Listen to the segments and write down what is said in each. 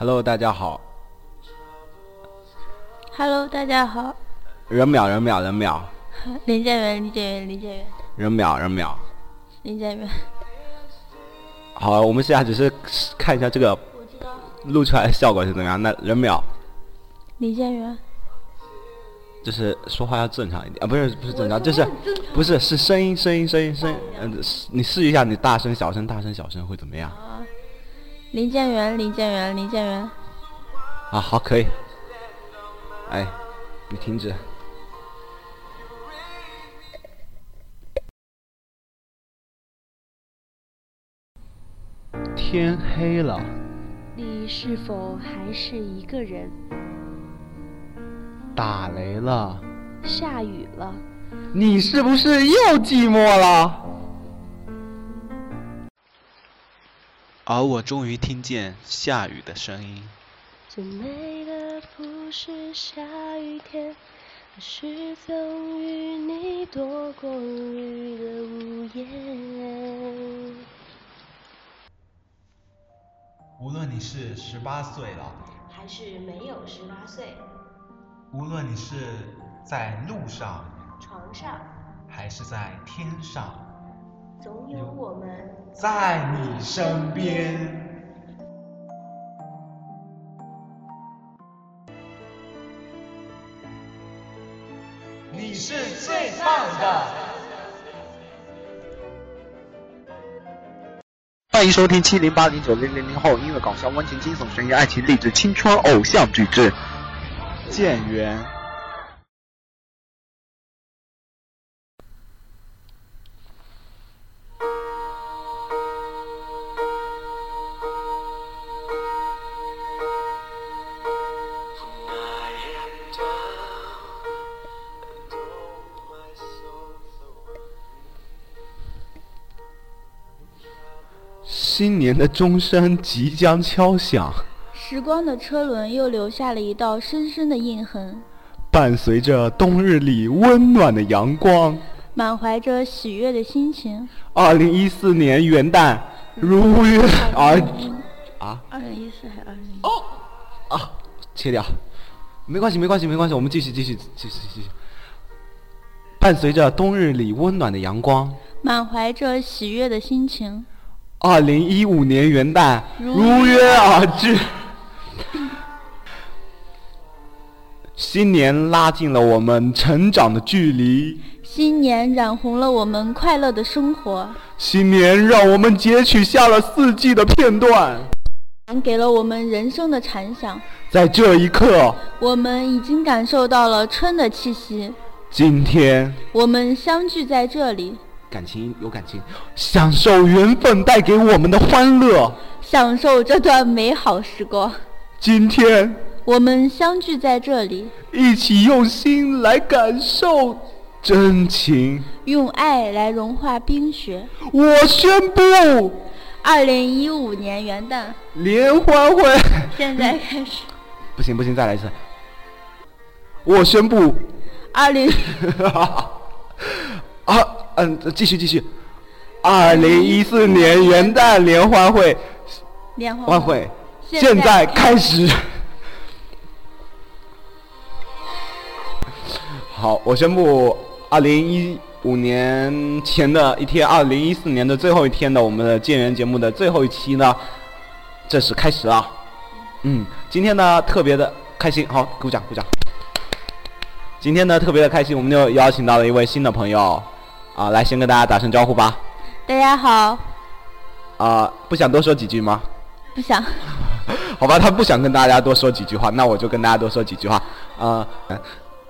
Hello，大家好。Hello，大家好，人淼人淼人淼林建元，林建元，林建元，人淼人淼。林建元。好，我们现在只是看一下这个。录出来的效果是怎么样。那人淼林建元。就是说话要正常一点啊，不是不是正常，就是不是是声音声音声音声音，嗯，是你试一下你大声小声大声小声会怎么样？啊，林建元，林建元，林建元。啊，好，可以。哎，你停止。天黑了，你是否还是一个人？打雷了，下雨了，你是不是又寂寞了？而我终于听见下雨的声音。最美的不是下雨天，而是曾与你躲过雨的屋檐。无论你是十八岁了，还是没有十八岁，无论你是在路上，床上还是在天上，总有我们在你身边。你是最棒的。欢迎收听七零八零九零零零后音乐搞笑温情惊悚悬疑爱情励志青春偶像剧之建元。新年的钟声即将敲响，时光的车轮又留下了一道深深的印痕，伴随着冬日里温暖的阳光。满怀着喜悦的心情。二零一四年元旦如约而啊二零一四还是二零一哦？啊，切掉，没关系，没关系，没关系，我们继续，继续，继续，继续。伴随着冬日里温暖的阳光，满怀着喜悦的心情。二零一五年元旦如如约而至，新年拉近了我们成长的距离，新年染红了我们快乐的生活，新年让我们截取下了四季的片段，给了我们人生的禅想。在这一刻，我们已经感受到了春的气息。今天我们相聚在这里，感情有感情，享受缘分带给我们的欢乐。享受这段美好时光。今天我们相聚在这里，一起用心来感受真情。用爱来融化冰雪。我宣布，二零一五年元旦，联欢会现在开始。不行不行，再来一次。我宣布，二零 啊，嗯，继续继续。二零一四年元旦联欢会联欢欢会现现在开始。好，我宣布，二零一五年前的一天，二零一四年的最后一天的我们的建元节目的最后一期呢，正式开始了。嗯，今天呢特别的开心，好，鼓掌鼓掌。今天呢特别的开心，我们就邀请到了一位新的朋友，啊，来先跟大家打声招呼吧。大家好，啊，不想多说几句吗？不想，好吧，他不想跟大家多说几句话，那我就跟大家多说几句话。呃，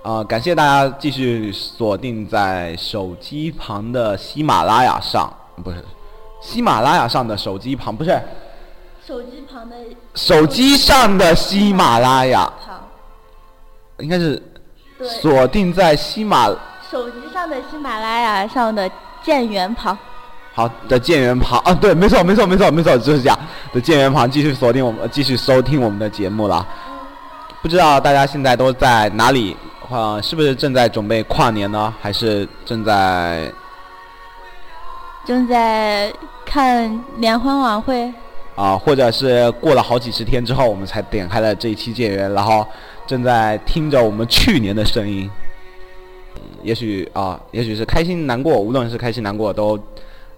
呃，感谢大家继续锁定在手机旁的喜马拉雅上，不是，喜马拉雅上的手机旁，不是，手机旁的手机上的喜马拉雅，旁，应该是对，锁定在喜马手机上的喜马拉雅上的建元旁。好的建元旁啊，对，没错，没错，没错，没错，就是这样的建元旁，继续锁定我们，继续收听我们的节目了。不知道大家现在都在哪里？呃，是不是正在准备跨年呢？还是正在正在看联欢晚会，啊，或者是过了好几十天之后，我们才点开了这一期建员，然后正在听着我们去年的声音。嗯也许啊，也许是开心难过，无论是开心难过，都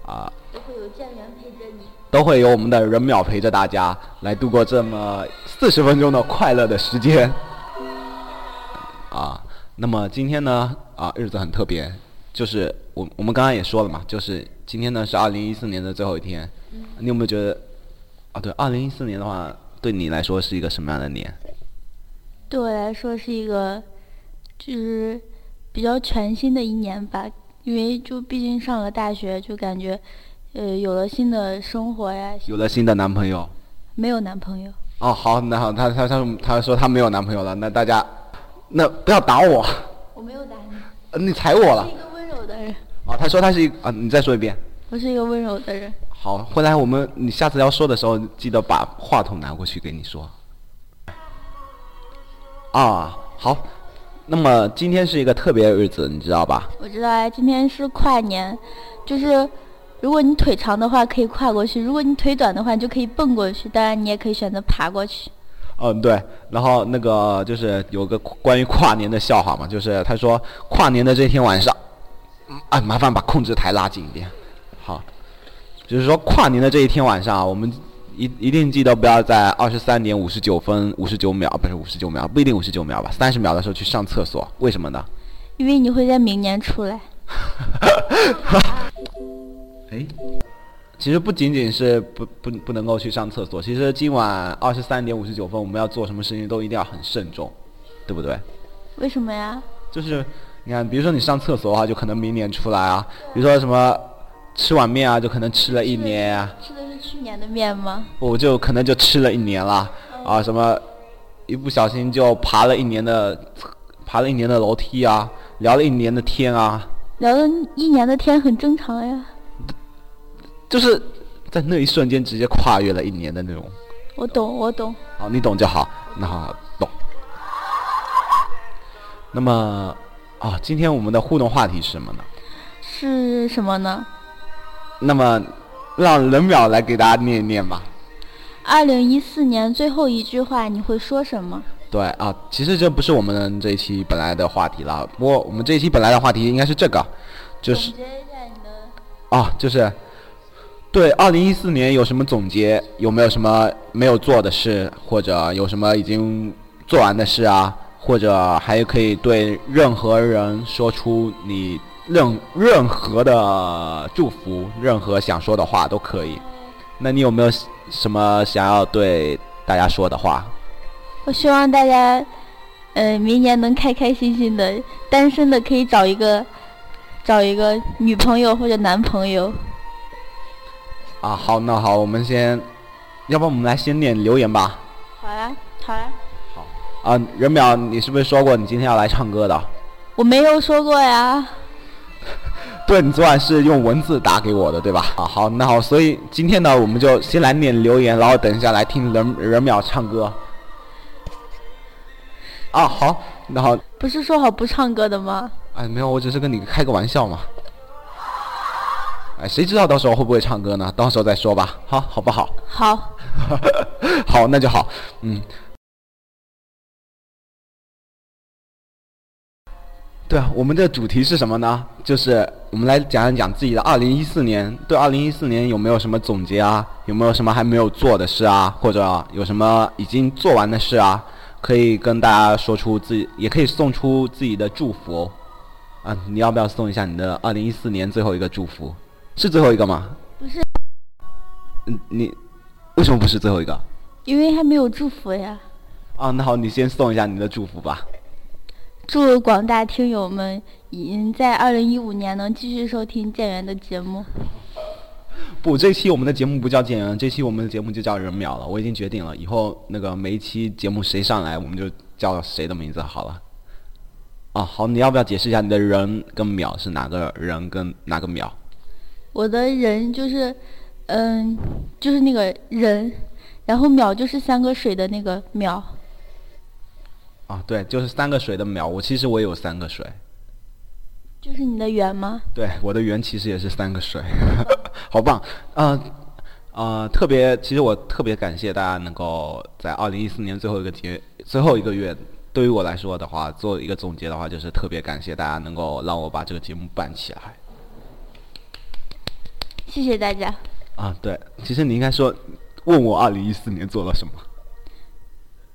啊都会有建员陪着你。都会有我们的人淼陪着大家来度过这么四十分钟的快乐的时间。啊，那么今天呢，啊，日子很特别，就是我我们刚刚也说了嘛，就是今天呢是二零一四年的最后一天。你有没有觉得，啊，对，二零一四年的话，对你来说是一个什么样的年？对我来说是一个，就是比较全新的一年吧，因为就毕竟上了大学，就感觉，呃，有了新的生活呀。有了新的男朋友。没有男朋友。哦，好，那好，他他他他说他没有男朋友了，那大家，那不要打我，我没有打你。呃你踩我了是一。个温柔的人，哦，他说他是一啊，你再说一遍。我是一个温柔的人。好，回来我们你下次要说的时候，记得把话筒拿过去给你说。啊，好，那么今天是一个特别的日子，你知道吧？我知道啊，今天是跨年，就是如果你腿长的话可以跨过去，如果你腿短的话你就可以蹦过去，当然你也可以选择爬过去。嗯，对。然后那个就是有个关于跨年的笑话嘛，就是他说跨年的这天晚上，嗯啊，麻烦把控制台拉近一点。好，就是说跨年的这一天晚上啊，我们一一定记得不要在二十三点五十九分五十九秒，不是五十九秒，不一定五十九秒吧，三十秒的时候去上厕所，为什么呢？因为你会在明年出来。哎，其实不仅仅是不不不能够去上厕所，其实今晚二十三点五十九分我们要做什么事情都一定要很慎重，对不对？为什么呀？就是你看，比如说你上厕所的话，就可能明年出来啊；比如说什么吃碗面啊，就可能吃了一年啊，去年的面吗？我就可能就吃了一年了啊，什么一不小心就爬了一年的爬了一年的楼梯啊，聊了一年的天啊，聊了一年的天很正常呀。就是在那一瞬间直接跨越了一年的那种。我懂，我懂。好，你懂就好。那好，懂。那么啊，今天我们的互动话题是什么呢？是什么呢？那么让冷淼来给大家念一念吧。二零一四年最后一句话你会说什么？对啊，其实这不是我们这一期本来的话题了。不过我们这一期本来的话题应该是这个，就是总结一下你的。啊，就是对二零一四年有什么总结？有没有什么没有做的事，或者有什么已经做完的事啊？或者还可以对任何人说出你任任何的祝福，任何想说的话都可以。那你有没有什么想要对大家说的话？我希望大家，呃，明年能开开心心的，单身的可以找一个，找一个女朋友或者男朋友。啊，好，那好，我们先，要不然我们来先念留言吧。好呀，好呀。好啊，任淼，你是不是说过你今天要来唱歌的？我没有说过呀。对，你昨晚是用文字打给我的，对吧？啊，好，那好，所以今天呢，我们就先来念留言，然后等一下来听人人淼唱歌。啊，好，那好，不是说好不唱歌的吗？哎，没有，我只是跟你开个玩笑嘛。哎，谁知道到时候会不会唱歌呢？到时候再说吧，好，好不好？好，好，那就好，嗯。对啊，我们的主题是什么呢？就是我们来讲一讲自己的二零一四年，对二零一四年有没有什么总结啊？有没有什么还没有做的事啊？或者有什么已经做完的事啊？可以跟大家说出自己，也可以送出自己的祝福哦。啊，你要不要送一下你的二零一四年最后一个祝福？是最后一个吗？不是，嗯，你为什么不是最后一个？因为还没有祝福呀。啊，那好，你先送一下你的祝福吧。祝广大听友们，嗯，在二零一五年能继续收听建元的节目。不，这期我们的节目不叫建元，这期我们的节目就叫人秒了。我已经决定了，以后那个每一期节目谁上来，我们就叫谁的名字好了。啊，好，你要不要解释一下你的人跟秒是哪个人跟哪个秒？我的人就是，嗯，就是那个人，然后秒就是三个水的那个淼。啊，对，就是三个水的秒。我其实我也有三个水。就是你的圆吗？对，我的圆其实也是三个水，好棒。啊、呃，特别，其实我特别感谢大家能够在二零一四年最后一个节最后一个月，对于我来说的话，做一个总结的话，就是特别感谢大家能够让我把这个节目办起来。谢谢大家。啊，对，其实你应该说，问我二零一四年做了什么。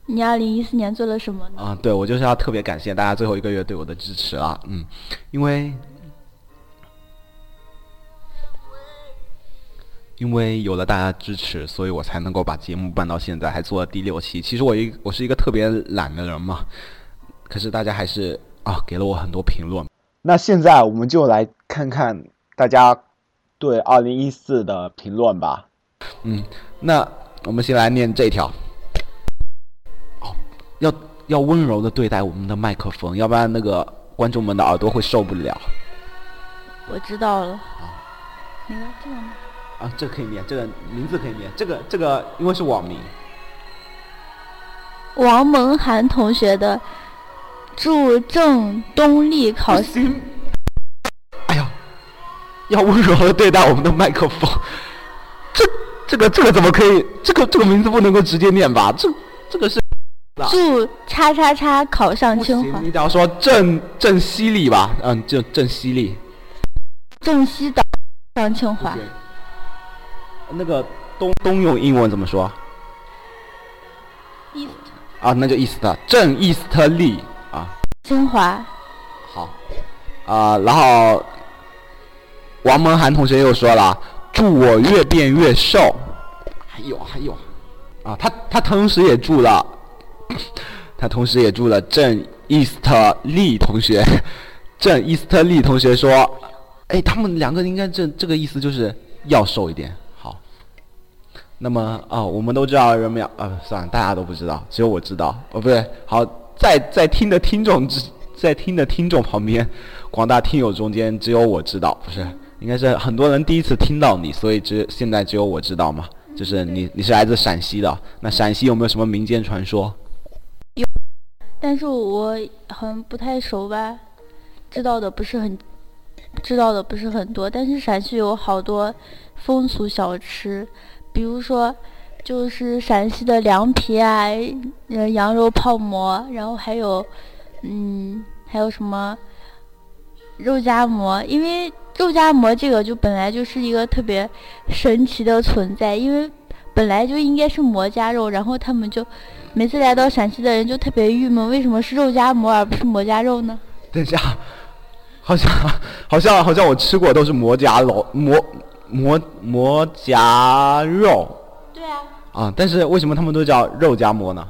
你二零一四年做了什么呢？啊，对，我就是要特别感谢大家最后一个月对我的支持了，嗯，因为。因为有了大家支持，所以我才能够把节目办到现在，还做了第六期。其实我一我是一个特别懒的人嘛，可是大家还是啊给了我很多评论。那现在我们就来看看大家对二零一四的评论吧。嗯，那我们先来念这条。哦，要要温柔的对待我们的麦克风，要不然那个观众们的耳朵会受不了。我知道了。啊，那个这样。啊，这可以念，这个名字可以念，这个这个因为是网名。王蒙涵同学的，祝郑东丽考新。哎呀，要温柔的对待我们的麦克风。这这个这个怎么可以？这个这个名字不能够直接念吧？这这个是。祝叉叉叉考上清华。你只要说郑郑西丽吧，嗯，就郑西丽。郑西岛上清华。那个东东用英文怎么说？East 啊，那就 East，正 East 利啊。清华。好。啊，然后王蒙涵同学又说了：“祝我越变越瘦。”还有还有，啊，他他同时也祝了，他同时也祝了郑 East 利同学。郑 East 利同学说：“哎，他们两个应该这这个意思就是要瘦一点。”好那么啊，我们都知道人们啊，算了，大家都不知道，只有我知道。哦，不对，好，在在听的听众之，在听的听众旁边，广大听友中间只有我知道，不是，应该是很多人第一次听到你，所以只现在只有我知道嘛。就是你你是来自陕西的，那陕西有没有什么民间传说？但是我很不太熟吧，知道的不是很，知道的不是很多。但是陕西有好多风俗小吃。比如说，就是陕西的凉皮啊，呃，羊肉泡馍，然后还有，嗯，还有什么肉夹馍？因为肉夹馍这个就本来就是一个特别神奇的存在，因为本来就应该是馍夹肉，然后他们就每次来到陕西的人就特别郁闷，为什么是肉夹馍而不是馍夹肉呢？等一下，好像好像好像我吃过都是馍夹肉馍。馍馍夹肉，对啊，啊，但是为什么他们都叫肉夹馍呢？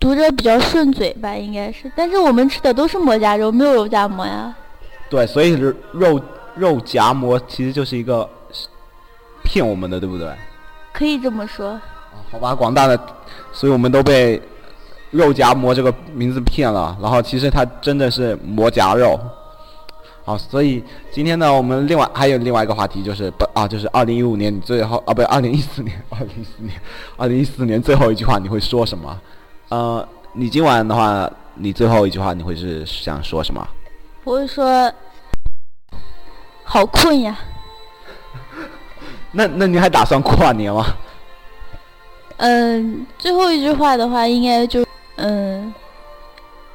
读着比较顺嘴吧，应该是。但是我们吃的都是馍夹肉，没有肉夹馍呀。对，所以肉肉夹馍其实就是一个骗我们的，对不对？可以这么说。好吧，广大的，所以我们都被肉夹馍这个名字骗了，然后其实它真的是馍夹肉。好，所以今天呢，我们另外还有另外一个话题，就是不啊，就是二零一五年你最后啊，不，二零一四年，二零一四年，二零一四年最后一句话你会说什么？呃，你今晚的话，你最后一句话你会是想说什么？我会说，好困呀。那那你还打算跨年吗？嗯，最后一句话的话，应该就嗯。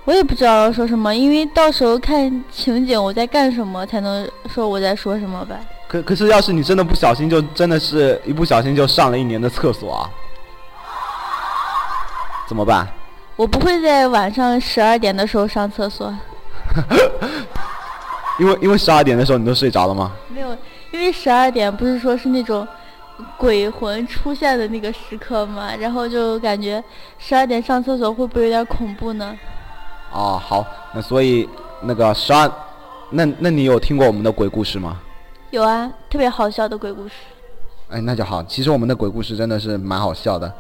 我也不知道要说什么，因为到时候看情景我在干什么才能说我在说什么吧。可可是，要是你真的不小心，就真的是一不小心就上了一年的厕所啊，怎么办？我不会在晚上十二点的时候上厕所。因为因为十二点的时候你都睡着了吗？没有，因为十二点不是说是那种鬼魂出现的那个时刻嘛，然后就感觉十二点上厕所会不会有点恐怖呢？哦，好，那所以那个十二，那那你有听过我们的鬼故事吗？有啊，特别好笑的鬼故事。哎，那就好。其实我们的鬼故事真的是蛮好笑的，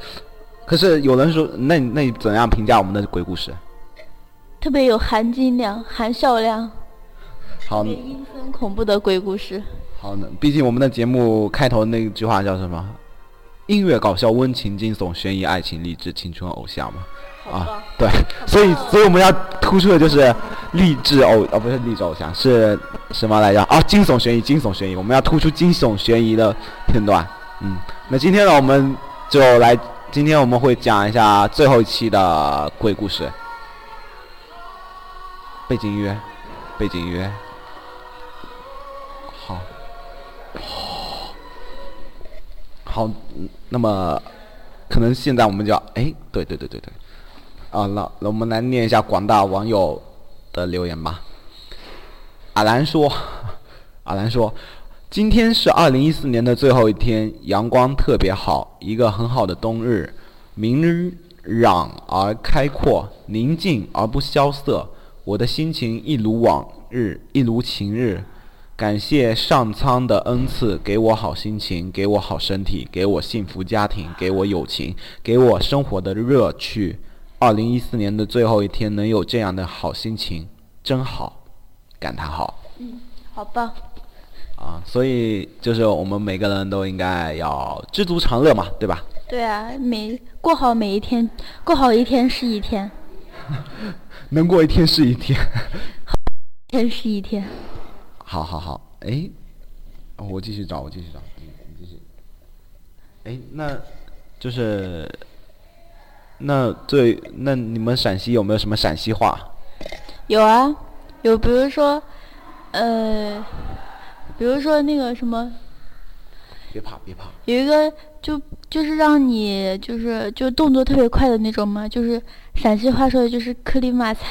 可是有人说，那那你怎样评价我们的鬼故事？特别有含金量、含笑量。好。阴森恐怖的鬼故事。好，那毕竟我们的节目开头那句话叫什么？音乐、搞笑、温情、惊悚、悬疑、爱情、励志、青春、偶像嘛。啊，对，所以，所以我们要突出的就是励志偶，啊，不是励志偶像，是什么来着？啊，惊悚悬疑，惊悚悬疑，我们要突出惊悚悬疑的片段。嗯，那今天呢，我们就来，今天我们会讲一下最后一期的鬼故事。背景音乐，背景音乐，好，那么可能现在我们就要，哎，对对对对对，啊，那那我们来念一下广大网友的留言吧。阿兰说，阿兰说，今天是二零一四年的最后一天，阳光特别好，一个很好的冬日，明朗而开阔，宁静而不萧瑟。我的心情一如往日，一如晴日。感谢上苍的恩赐，给我好心情，给我好身体，给我幸福家庭，给我友情，给我生活的乐趣。二零一四年的最后一天，能有这样的好心情，真好，感叹号。嗯好棒。啊，所以就是我们每个人都应该要知足常乐嘛，对吧？对啊，每过好每一天，过好一天是一天，能过一天是一天。一天是一天。好好好，哎，哦我继续找，我继续找，你你继续。哎，那就是那最那你们陕西有没有什么陕西话？有啊，有，比如说，呃，比如说那个什么，别怕别怕，有一个就就是让你就是就动作特别快的那种嘛，就是陕西话说的就是“克里马擦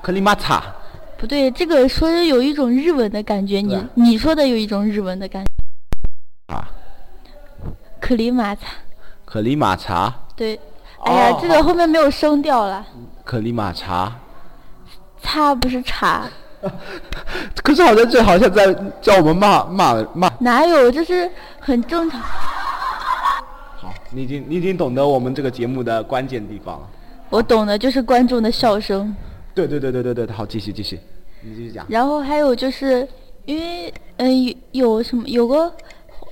克里马擦，”，不对，这个说是有一种日文的感觉，你你说的有一种日文的感觉，啊，可里马茶。可里马茶，对，哎呀，哦这个后面没有声调了，可里马茶。擦不是茶，可是好像这好像在叫我们骂骂骂。哪有，这是很正常。好，你已经你已经懂得我们这个节目的关键地方了。我懂的就是观众的笑声。对对对对对对，好，继续继续，你继续讲。然后还有就是，因为嗯、有有什么有个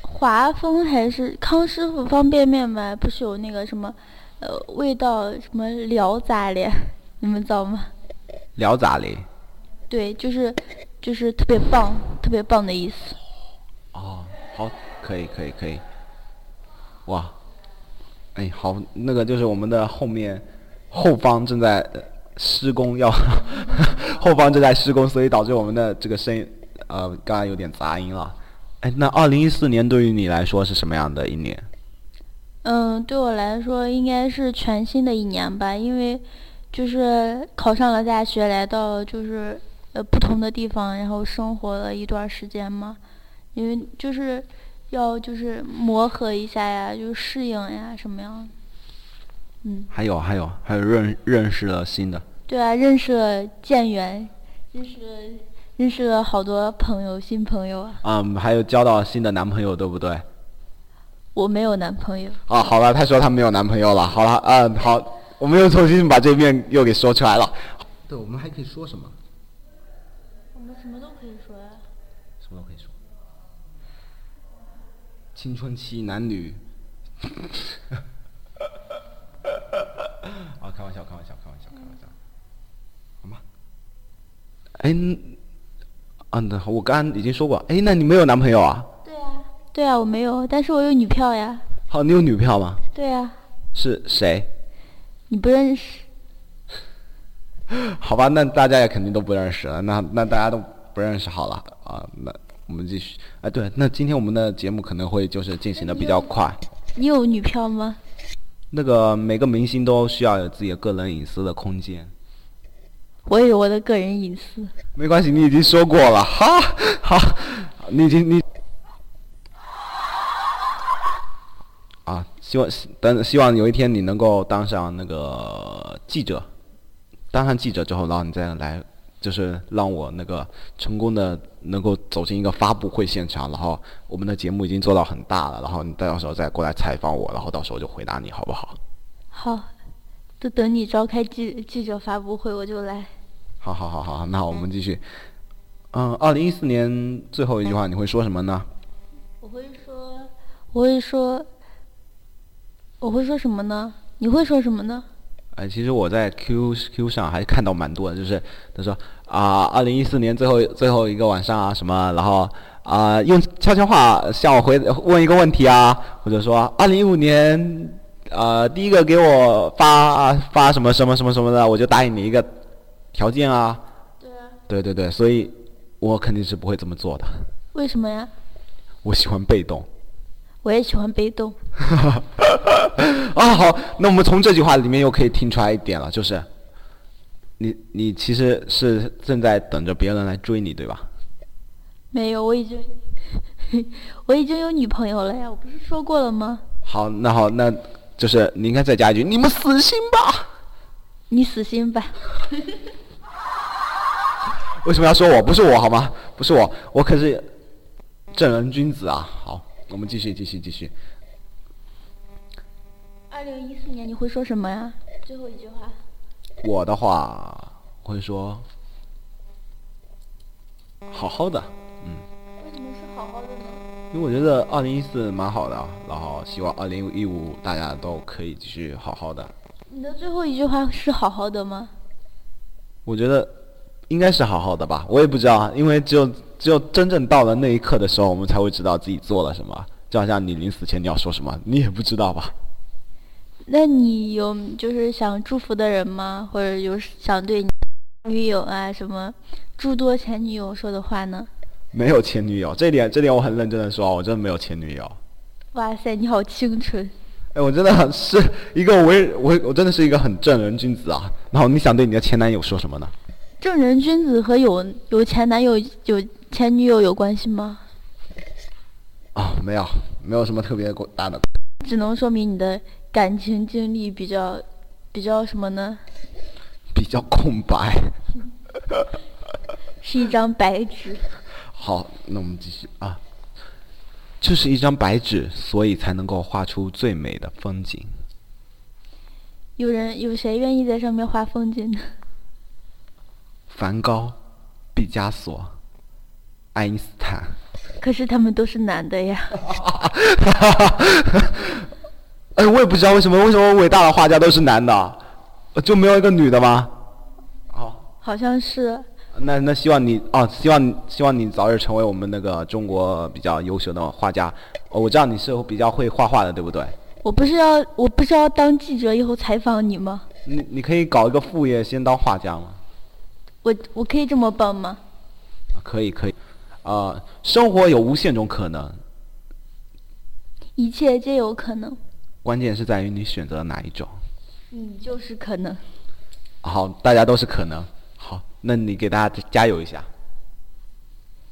华丰还是康师傅方便面吧，不是有那个什么呃味道什么聊杂嘞，你们知道吗？聊咋嘞？对，就是就是特别棒，特别棒的意思。哦，好，可以可以可以。哇，哎，好，那个就是我们的后面后方正在呃施工要，后方正在施工，所以导致我们的这个声音呃刚刚有点杂音了。哎，那二零一四年对于你来说是什么样的一年？嗯，对我来说应该是全新的一年吧，因为就是考上了大学，来到就是呃不同的地方，然后生活了一段时间嘛，因为就是要就是磨合一下呀，就适应呀什么样。嗯，还有还有还有认认识了新的对啊，认识了建元，认识了认识了好多朋友，新朋友啊。嗯，还有交到新的男朋友，对不对？我没有男朋友，啊，好了，他说他没有男朋友了。好了，嗯，好，我们又重新把这面又给说出来了。对，我们还可以说什么？我们什么都可以说呀、什么都可以说。青春期男女。啊，开玩笑，开玩笑，开玩笑，开玩笑，好吗？哎，嗯啊，那我刚刚已经说过，哎，那你没有男朋友啊？对啊，对啊，我没有，但是我有女票呀。好，你有女票吗？对啊，是谁？你不认识。好吧，那大家也肯定都不认识了，那那大家都不认识好了啊，那我们继续。哎，对，那今天我们的节目可能会就是进行的比较快。你有女票吗？那个每个明星都需要有自己的个人隐私的空间。我有我的个人隐私。没关系，你已经说过了，哈，好，你已经你啊，希望等希望有一天你能够当上那个记者，当上记者之后，然后你再来，就是让我那个成功的能够走进一个发布会现场，然后我们的节目已经做到很大了，然后你到时候再过来采访我，然后到时候就回答你好不好？好，就等你召开记记者发布会，我就来。好好好好，那我们继续。嗯，二零一四年最后一句话你会说什么呢？我会说，我会说，我会说什么呢？你会说什么呢？哎，其实我在 Q Q 上还看到蛮多的，就是他说啊，二零一四年最后最后一个晚上啊什么，然后啊、用悄悄话向我回问一个问题啊，或者说二零一五年呃第一个给我发发什么什么什么什么的，我就答应你一个条件啊。对啊。对对对，所以我肯定是不会这么做的。为什么呀？我喜欢被动。我也喜欢被动。啊，好，那我们从这句话里面又可以听出来一点了，就是你你其实是正在等着别人来追你，对吧？没有，我已经 我已经有女朋友了呀，我不是说过了吗？好，那好，那就是你应该再加一句，你们死心吧。你死心吧。为什么要说我？不是我好吗？不是我，我可是正人君子啊。好，我们继续，继续，继续。二零一四年你会说什么呀？最后一句话。我的话会说好好的，嗯，为什么是好好的呢？因为我觉得二零一四蛮好的啊，然后希望二零一五大家都可以继续好好的。你的最后一句话是好好的吗？我觉得应该是好好的吧，我也不知道啊，因为只有只有真正到了那一刻的时候，我们才会知道自己做了什么。就好像你临死前你要说什么，你也不知道吧？那你有就是想祝福的人吗？或者有想对你女友啊什么诸多前女友说的话呢？没有前女友，这点这点我很认真的说，我真的没有前女友。哇塞，你好清纯！哎，我真的是一个为我我真的是一个很正人君子啊。然后你想对你的前男友说什么呢？正人君子和有有前男友、有前女友有关系吗？啊、没有，没有什么特别大的。只能说明你的感情经历比较比较什么呢？比较空白。是一张白纸。好，那我们继续啊。这是一张白纸，所以才能够画出最美的风景。有人有谁愿意在上面画风景呢？梵高、毕加索、爱因斯坦。可是他们都是男的呀。哎，我也不知道为什么，为什么伟大的画家都是男的，呃就没有一个女的吗？好，好像是。那那希望你哦，希望希望你早日成为我们那个中国比较优秀的画家。哦，我知道你是比较会画画的，对不对？我不是要我不是要当记者以后采访你吗？你你可以搞一个副业，先当画家吗？我我可以这么棒吗？可以可以，呃，生活有无限种可能，一切皆有可能，关键是在于你选择哪一种。你就是可能。好，大家都是可能。好，那你给大家加油一下，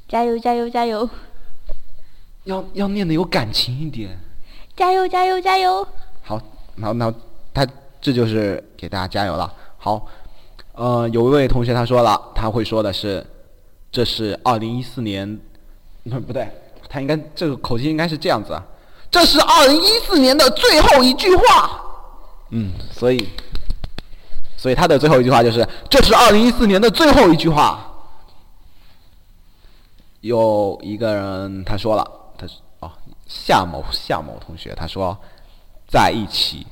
加油加油加油！要要念的有感情一点。加油加油加油！好，好，那他这就是给大家加油了。好，呃，有一位同学他说了，他会说的是，这是二零一四年，不 不对，他应该这个口气应该是这样子啊，这是二零一四年的最后一句话。嗯，所以，所以他的最后一句话就是，这是二零一四年的最后一句话。有一个人他说了，他是哦夏某夏某同学他说，在一起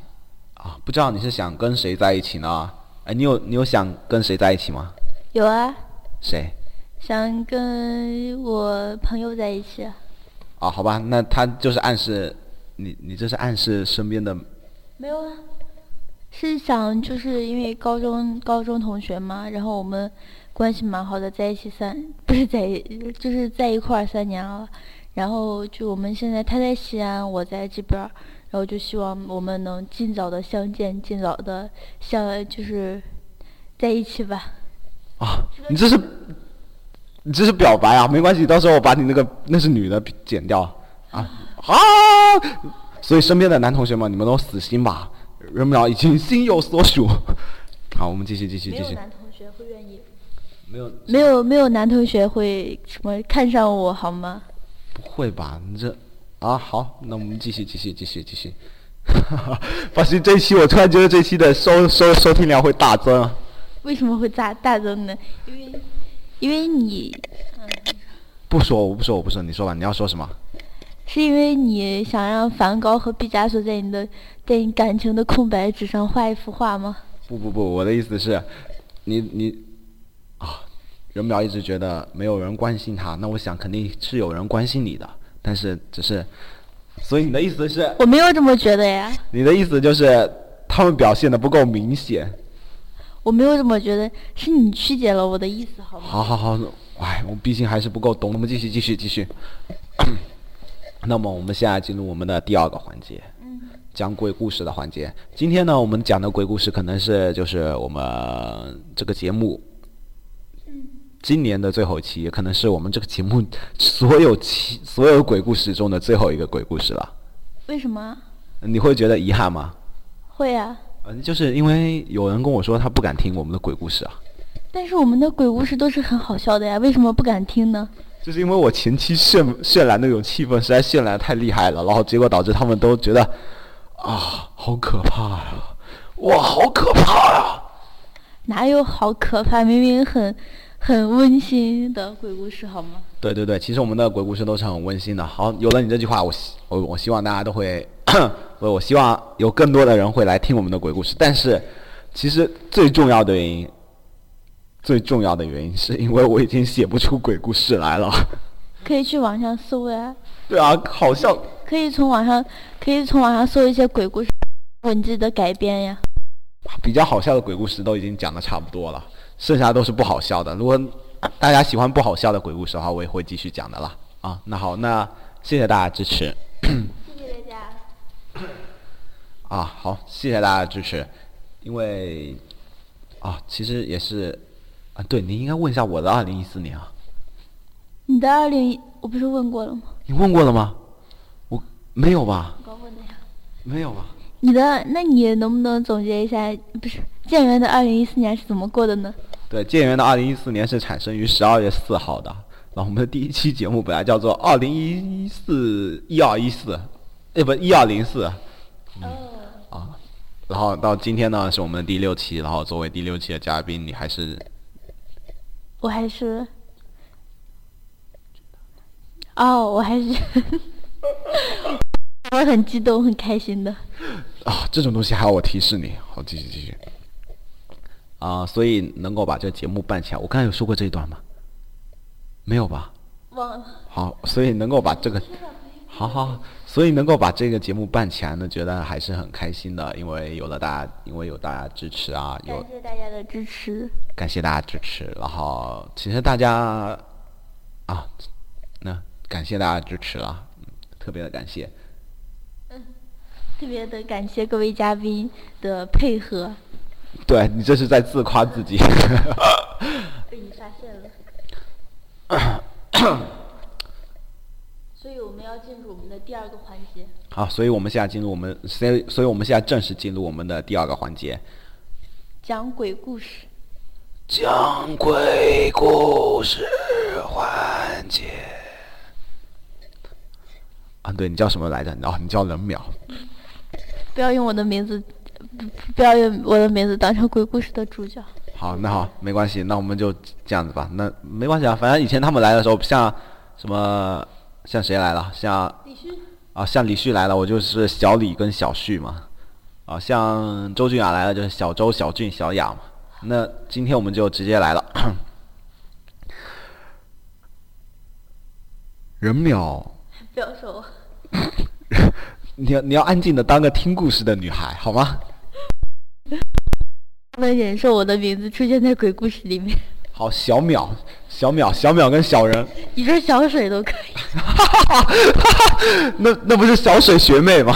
啊，不知道你是想跟谁在一起呢？哎，你有你有想跟谁在一起吗？有啊，谁？想跟我朋友在一起。啊，好吧，那他就是暗示你，你这是暗示身边的没有啊，是想就是因为高中高中同学嘛，然后我们关系蛮好的，在一起三 不是在就是在一块儿三年了，然后就我们现在他在西安，我在这边儿，然后就希望我们能尽早的相见，尽早的相就是在一起吧。啊，你这是你这是表白啊？没关系，到时候我把你那个那是女的剪掉啊啊！所以身边的男同学们，你们都死心吧，人淼已经心有所属。好，我们继续继续继续。男同学会愿意，没有没有没有男同学会什么看上我好吗？不会吧？你这啊好，那我们继续继续继续继续。发现这一期我突然觉得这期的收收收听量会大增啊。为什么会大大增呢？因为因为你不说，我不说，我不说，你说吧，你要说什么？是因为你想让梵高和毕加索在你的在你感情的空白纸上画一幅画吗？不不不，我的意思是，你你啊，任淼一直觉得没有人关心他，那我想肯定是有人关心你的，但是只是，所以你的意思是，我没有这么觉得呀，你的意思就是他们表现的不够明显。我没有这么觉得，是你曲解了我的意思，好吗？好好好，哎，我毕竟还是不够懂，我们继续继续继续。那么我们现在进入我们的第二个环节，讲鬼故事的环节。今天呢，我们讲的鬼故事可能是就是我们这个节目，今年的最后一期，也可能是我们这个节目所有期 所有鬼故事中的最后一个鬼故事了。为什么？你会觉得遗憾吗？会啊。嗯，就是因为有人跟我说他不敢听我们的鬼故事啊。但是我们的鬼故事都是很好笑的呀，为什么不敢听呢？就是因为我前期渲渲染那种气氛实在渲染太厉害了，然后结果导致他们都觉得啊，好可怕呀！哇，好可怕呀！哪有好可怕？明明很 很温馨的鬼故事，好吗？对对对，其实我们的鬼故事都是很温馨的。好，有了你这句话，我希我我希望大家都会，我我希望有更多的人会来听我们的鬼故事。但是，其实最重要的原因。最重要的原因是因为我已经写不出鬼故事来了。可以去网上搜呀。对啊，好像可以从网上可以从网上搜一些鬼故事文字的改编呀。比较好笑的鬼故事都已经讲的差不多了，剩下都是不好笑的。如果大家喜欢不好笑的鬼故事的话，我也会继续讲的啦。啊，那好，那谢谢大家支持。谢谢大家。啊，好，谢谢大家支持。因为啊，其实也是啊。对，你应该问一下我的二零一四年啊。你的二零一，我不是问过了吗？你问过了吗？我没有吧。刚问的呀。没有吧？你的，那你能不能总结一下？不是建元的二零一四年是怎么过的呢？对，建元的二零一四年是产生于十二月四号的。然后我们的第一期节目本来叫做二零一四一二一四，哎不一二零四。哦。啊，然后到今天呢是我们的第六期，然后作为第六期的嘉宾，你还是。我还是，哦，我还是，我很激动，很开心的。啊，这种东西还要我提示你？好，继续继续。啊，所以能够把这个节目办起来，我刚才有说过这一段吗？没有吧？忘了。好，所以能够把这个，好好。所以能够把这个节目办起来呢，觉得还是很开心的，因为有了大家，因为有大家支持啊，有感谢大家的支持，感谢大家支持。然后其实大家啊，那感谢大家支持了，特别的感谢。嗯，特别的感谢各位嘉宾的配合。对你这是在自夸自己。被你发现了。所以我们要进入我们的第二个环节。好，所以我们现在进入我们，所以，所以我们现在正式进入我们的第二个环节。讲鬼故事。讲鬼故事环节。啊，对你叫什么来着？哦，你叫冷淼。不要用我的名字，不要用我的名字当成鬼故事的主角。好，那好，没关系，那我们就这样子吧。那没关系啊，反正以前他们来的时候，像什么。像谁来了？像李旭啊，像李旭来了，我就是小李跟小旭嘛。啊，像周俊雅来了，就是小周、小俊、小雅嘛。那今天我们就直接来了。人淼，不要说我。你要你要安静的当个听故事的女孩，好吗？不能忍受我的名字出现在鬼故事里面。好，小淼，小淼，小淼跟小人，你说小水都可以，那那不是小水学妹吗？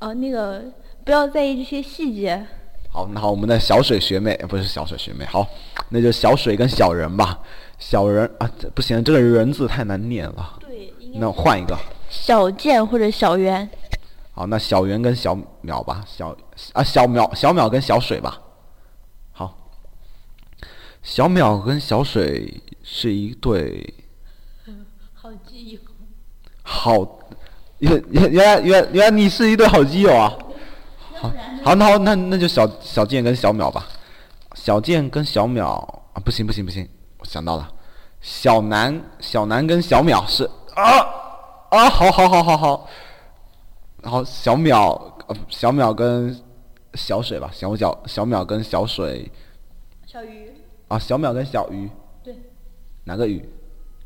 哦，那个不要在意这些细节。好，那好，我们的小水学妹不是小水学妹，好，那就小水跟小人吧。小人啊，不行，这个人字太难念了。对，那换一个。小健或者小圆。好，那小圆跟小淼吧，小啊小淼小淼跟小水吧。好小淼跟小水是一对，好基友。好，原原原来原原来你是一对好基友啊！好，好，那好，那那就小小健跟小淼吧。小健跟小淼啊，不行不行不行，我想到了，小南小南跟小淼是啊啊，好好好好好，然后小淼呃小淼跟小水吧，小小小淼跟小水。小鱼。啊，小淼跟小鱼，对，哪个鱼？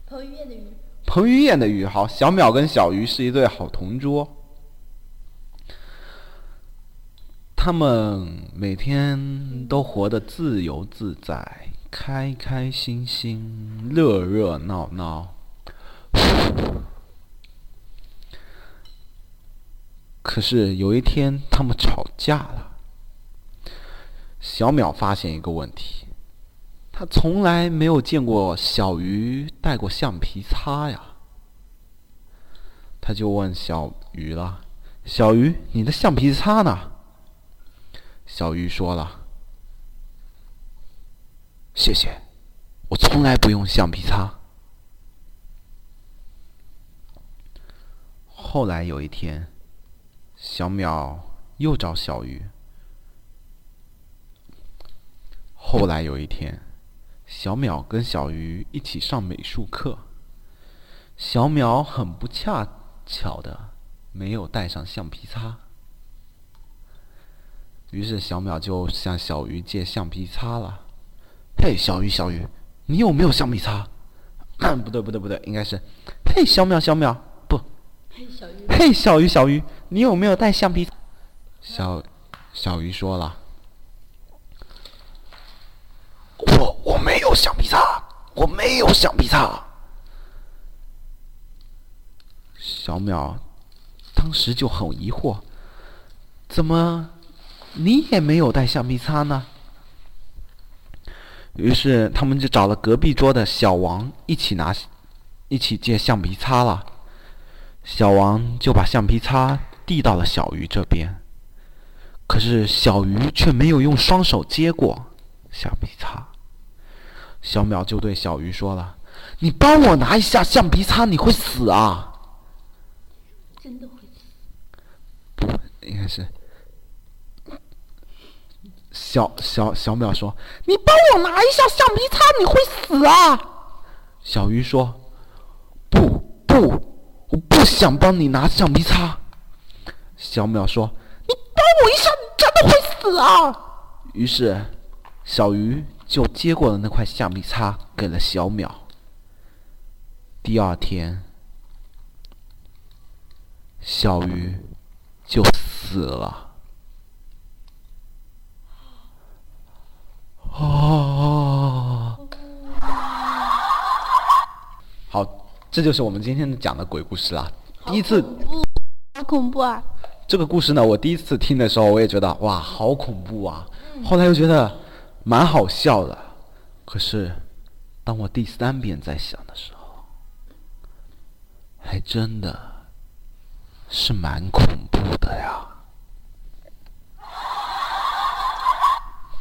彭于晏的鱼。彭于晏的鱼好，小淼跟小鱼是一对好同桌。他们每天都活得自由自在、开开心心、热热闹闹。可是有一天，他们吵架了。小淼发现一个问题。他从来没有见过小鱼带过橡皮擦呀，他就问小鱼了：“小鱼，你的橡皮擦呢？”小鱼说了：“谢谢，我从来不用橡皮擦。”后来有一天，小淼又找小鱼。后来有一天。小淼跟小鱼一起上美术课，小淼很不恰巧的没有带上橡皮擦，于是小淼就向小鱼借橡皮擦了。嘿，小鱼，小鱼，你有没有橡皮擦？不对，不对，不对，应该是，嘿，小淼，小淼，嘿，小鱼，嘿，小鱼，小鱼，你有没有带橡皮？小小鱼说了。我我没有橡皮擦，我没有橡皮擦。小淼当时就很疑惑，怎么你也没有带橡皮擦呢？于是他们就找了隔壁桌的小王一起拿，一起借橡皮擦了。小王就把橡皮擦递到了小鱼这边，可是小鱼却没有用双手接过。橡皮擦，小淼就对小鱼说了：“你帮我拿一下橡皮擦，你会死啊！”真的会死？不，应该是小小小淼说：“你帮我拿一下橡皮擦，你会死啊！”小鱼说：“不不，我不想帮你拿橡皮擦。”小淼说：“你帮我一下，你真的会死啊！”于是。小鱼就接过了那块橡皮擦，给了小淼。第二天，小鱼就死了。啊，好，这就是我们今天讲的鬼故事啦。第一次，好恐怖啊！这个故事呢，我第一次听的时候，我也觉得哇，好恐怖啊！后来又觉得。蛮好笑的，可是当我第三遍在想的时候，还真的是蛮恐怖的呀。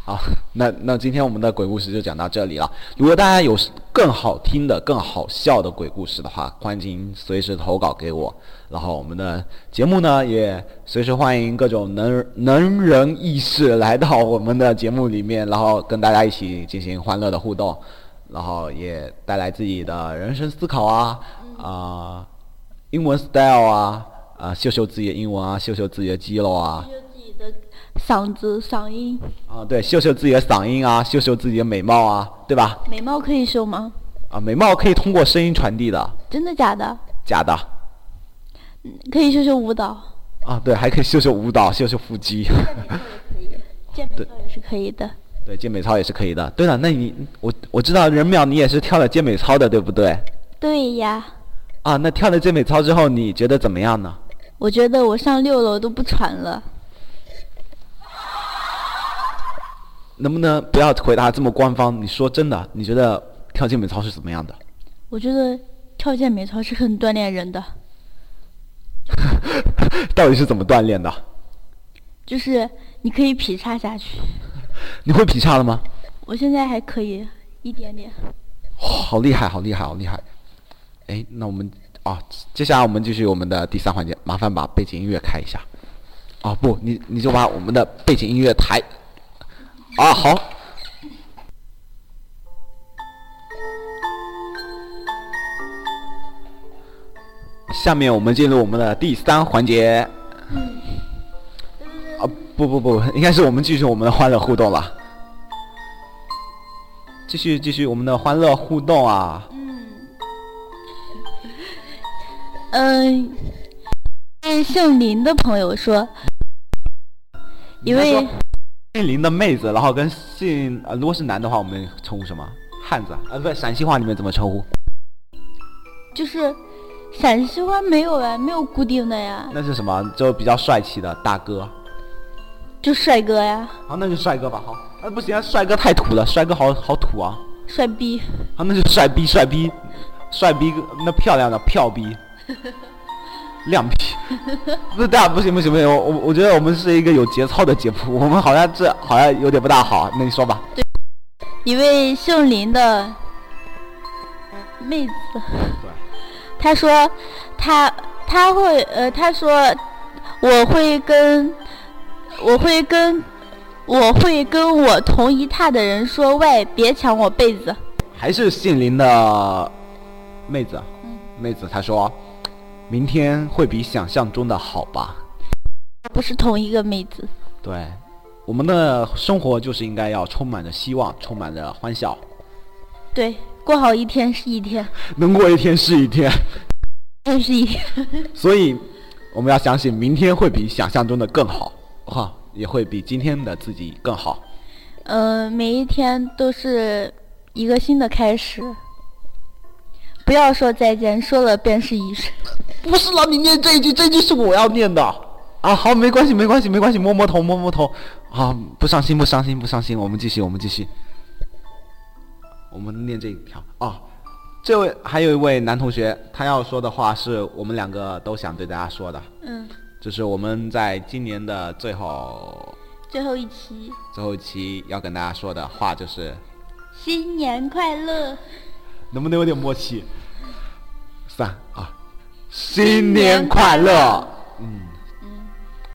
好，那那今天我们的鬼故事就讲到这里了。如果大家有更好听的、更好笑的鬼故事的话，欢迎随时投稿给我。然后我们的节目呢，也随时欢迎各种能能人异士来到我们的节目里面，然后跟大家一起进行欢乐的互动，然后也带来自己的人生思考啊啊，英文 style 啊啊，秀秀自己的英文啊，秀秀自己的肌肉啊，嗓子嗓音啊，对，秀秀自己的嗓音啊，秀秀自己的美貌啊，对吧？美貌可以秀吗？啊，美貌可以通过声音传递的。真的假的？假的。可以秀秀舞蹈啊，对，还可以秀秀舞蹈，秀秀腹肌。健美操也是可以的。对，健美操也是可以的。对了，那你我我知道任淼你也是跳了健美操的，对不对？对呀。啊，那跳了健美操之后，你觉得怎么样呢？我觉得我上六楼都不喘了。能不能不要回答这么官方？你说真的，你觉得跳健美操是怎么样的？我觉得跳健美操是很锻炼人的。到底是怎么锻炼的？就是你可以劈叉下去。你会劈叉了吗？我现在还可以一点点。好厉害，好厉害，好厉害！哎，那我们啊，接下来我们继续我们的第三环节，麻烦把背景音乐开一下。啊，不，你你就把我们的背景音乐抬。啊，好。下面我们进入我们的第三环节。啊，不不不，应该是我们继续我们的欢乐互动了。继续继续我们的欢乐互动啊！嗯，嗯，姓林的朋友说，一位姓林的妹子，然后跟姓呃，如果是男的话，我们称呼什么？汉子啊？呃，不对，陕西话里面怎么称呼？就是陕西话没有啊，没有固定的呀，那是什么？就比较帅气的大哥。就帅哥呀，好，那就帅哥吧。好，啊不行啊，帅哥太土了，帅哥好好土啊。帅逼，好，那就帅逼，帅逼，帅逼，那漂亮的漂逼，亮皮。不是，大家不行不行不行，我我我觉得我们是一个有节操的节目，我们好像这好像有点不大好。那你说吧。一位姓林的妹子，对，她说她她会呃，她说我会跟我会跟我会跟我同一榻的人说，喂，别抢我被子。还是姓林的妹子，嗯妹子她说，明天会比想象中的好吧？不是同一个妹子，对，我们的生活就是应该要充满着希望，充满着欢笑，对，过好一天是一天，能过一天是一天。真是一天。所以，我们要相信明天会比想象中的更好，哈，也会比今天的自己更好。嗯、每一天都是一个新的开始。不要说再见，说了便是一生。不是让，你念这一句，这一句是我要念的啊。好，没关系，没关系，没关系，摸摸头，摸摸头。啊，不伤心，不伤心，不伤心。我们继续，我们继续。我们念这一条啊。这位还有一位男同学，他要说的话是我们两个都想对大家说的，嗯，就是我们在今年的最后最后一期，最后一期要跟大家说的话就是，新年快乐！能不能有点默契？三二，新年快乐！